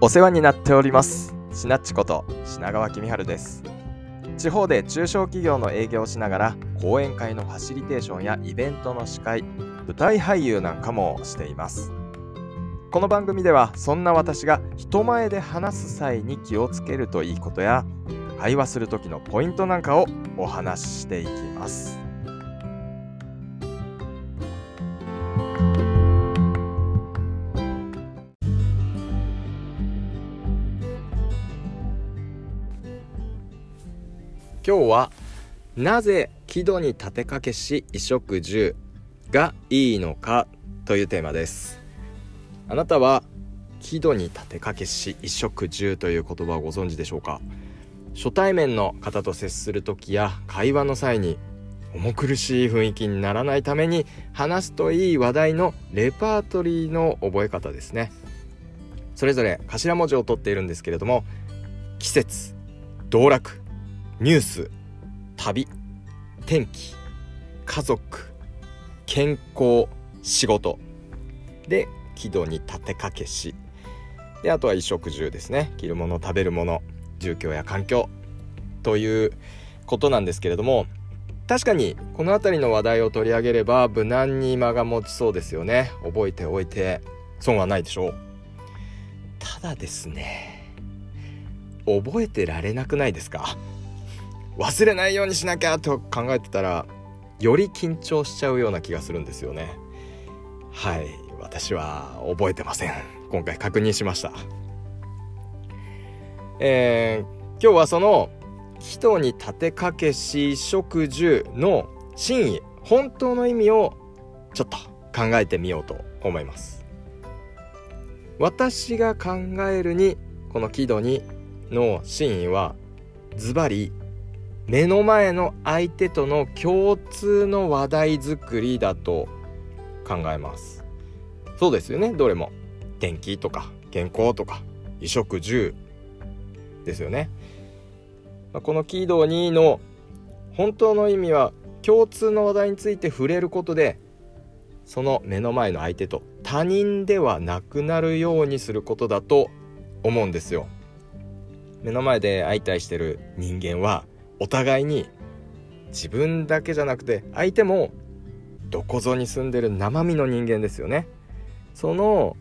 お世話になっております。しなっちこと品川公春です。地方で中小企業の営業をしながら講演会のファシリテーションやイベントの司会舞台俳優なんかもしています。この番組ではそんな私が人前で話す際に気をつけるといいことや会話する時のポイントなんかをお話ししていきます。今日はなぜ木戸に立てかけし衣食住がいいのかというテーマです。あなたは木戸に立てかけし衣食住という言葉をご存知でしょうか？初対面の方と接する時や会話の際に重苦しい雰囲気にならないために話すといい話題のレパートリーの覚え方ですね。それぞれ頭文字を取っているんですけれども季節道楽。ニュース旅天気家族健康仕事。で軌道に立てかけし。であとは衣食住ですね。着るもの食べるもの住居や環境。ということなんですけれども確かにこの辺りの話題を取り上げれば無難に間が持ちそうですよね。覚えておいて損はないでしょう。ただですね覚えてられなくないですか？忘れないようにしなきゃと考えてたらより緊張しちゃうような気がするんですよね。はい。私は覚えてません。今回確認しました。えー、今日はその人に立てかけし食住の真意本当の意味をちょっと考えてみようと思います。私が考えるにこの木戸にの真意はズバリ目の前の相手との共通の話題作りだと考えます。そうですよね。どれも。天気とか健康とか衣食住ですよね。このキード2の本当の意味は共通の話題について触れることでその目の前の相手と他人ではなくなるようにすることだと思うんですよ。目の前で相対してる人間はお互いに自分だけじゃなくて相手もどこぞに住んでる生身の人間ですよねその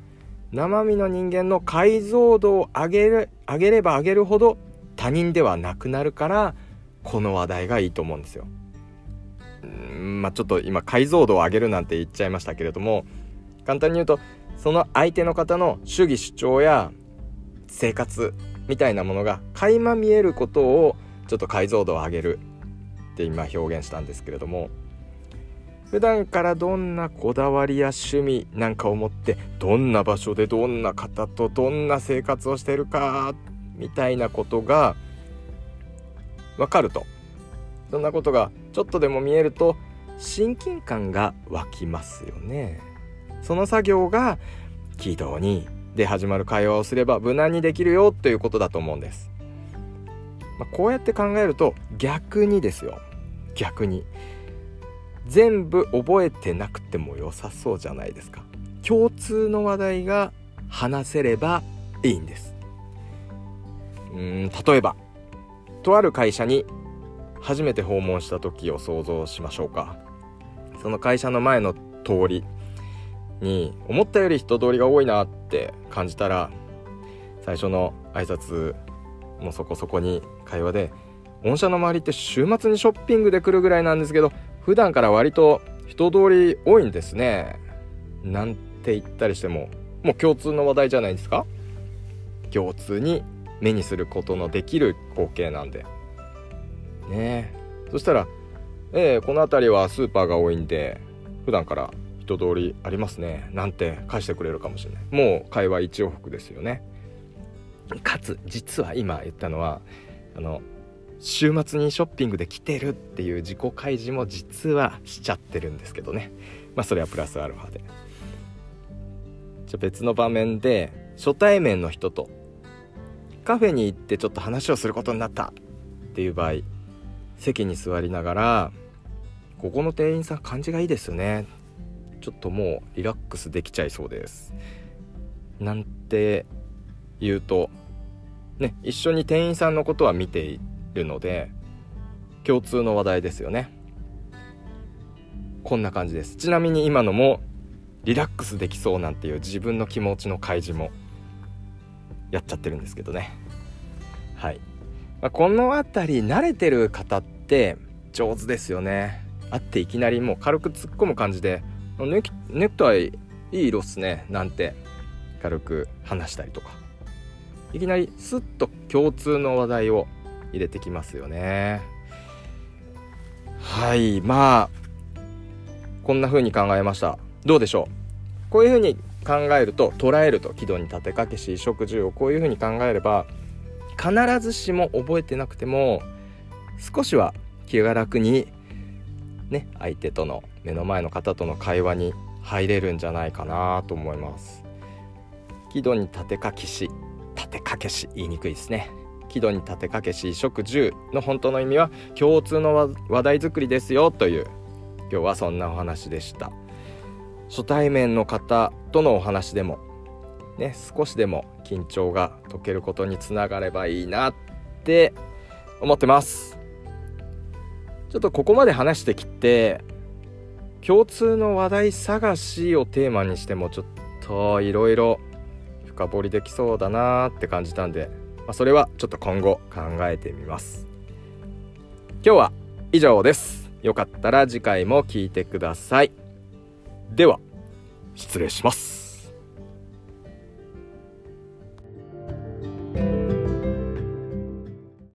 生身の人間の解像度を上げる上げれば上げるほど他人ではなくなるからこの話題がいいと思うんですよ。んまあちょっと今解像度を上げるなんて言っちゃいましたけれども簡単に言うとその相手の方の主義主張や生活みたいなものが垣間見えることをちょっと解像度を上げるって今表現したんですけれども普段からどんなこだわりや趣味なんかを持ってどんな場所でどんな方とどんな生活をしてるかみたいなことが分かると。そんなことがちょっとでも見えると親近感が湧きますよね。その作業が軌道にで始まる会話をすれば無難にできるよということだと思うんです。まあ、こうやって考えると逆にですよ。逆に。全部覚えてなくても良さそうじゃないですか。共通の話題が話せればいいんです。うん例えばとある会社に初めて訪問した時を想像しましょうか。その会社の前の通りに思ったより人通りが多いなって感じたら最初の挨拶もうそこそこに会話で御社の周りって週末にショッピングで来るぐらいなんですけど普段から割と人通り多いんですねなんて言ったりしてももう共通の話題じゃないですか？共通に目にすることのできる光景なんで。ねえ。そしたら「ええー、この辺りはスーパーが多いんで普段から人通りありますね」なんて返してくれるかもしれない。もう会話一往復ですよね。かつ実は今言ったのはあの週末にショッピングで来てるっていう自己開示も実はしちゃってるんですけどね。まあそれはプラスアルファで。じゃ別の場面で初対面の人とカフェに行ってちょっと話をすることになったっていう場合席に座りながら「ここの店員さん感じがいいですよね」ちょっともうリラックスできちゃいそうです。なんて言うとね一緒に店員さんのことは見ているので共通の話題ですよね。こんな感じです。ちなみに今のもリラックスできそうなんていう自分の気持ちの開示もやっちゃってるんですけどね。はい、まあ、この辺り慣れてる方って上手ですよね。会っていきなりもう軽く突っ込む感じでネクネクタイいい色っすねなんて軽く話したりとか。いきなりスッと共通の話題を入れてきますよね。はいまあこんな風に考えました。どうでしょう？こういう風に考えると捉えると軌道に立てかけし食事を。こういう風に考えれば必ずしも覚えてなくても少しは気が楽にね相手との目の前の方との会話に入れるんじゃないかなと思います。喜怒に立てかけし。立てかけし言いにくいですね。喜怒に立てかけし食住の本当の意味は共通の話題作りですよという今日はそんなお話でした。初対面の方とのお話でもね少しでも緊張が解けることにつながればいいなって思ってます。ちょっとここまで話してきて共通の話題探しをテーマにしてもちょっといろいろ深掘りできそうだなって感じたんで、まあ、それはちょっと今後考えてみます。今日は以上です。よかったら次回も聴いてください。では失礼します。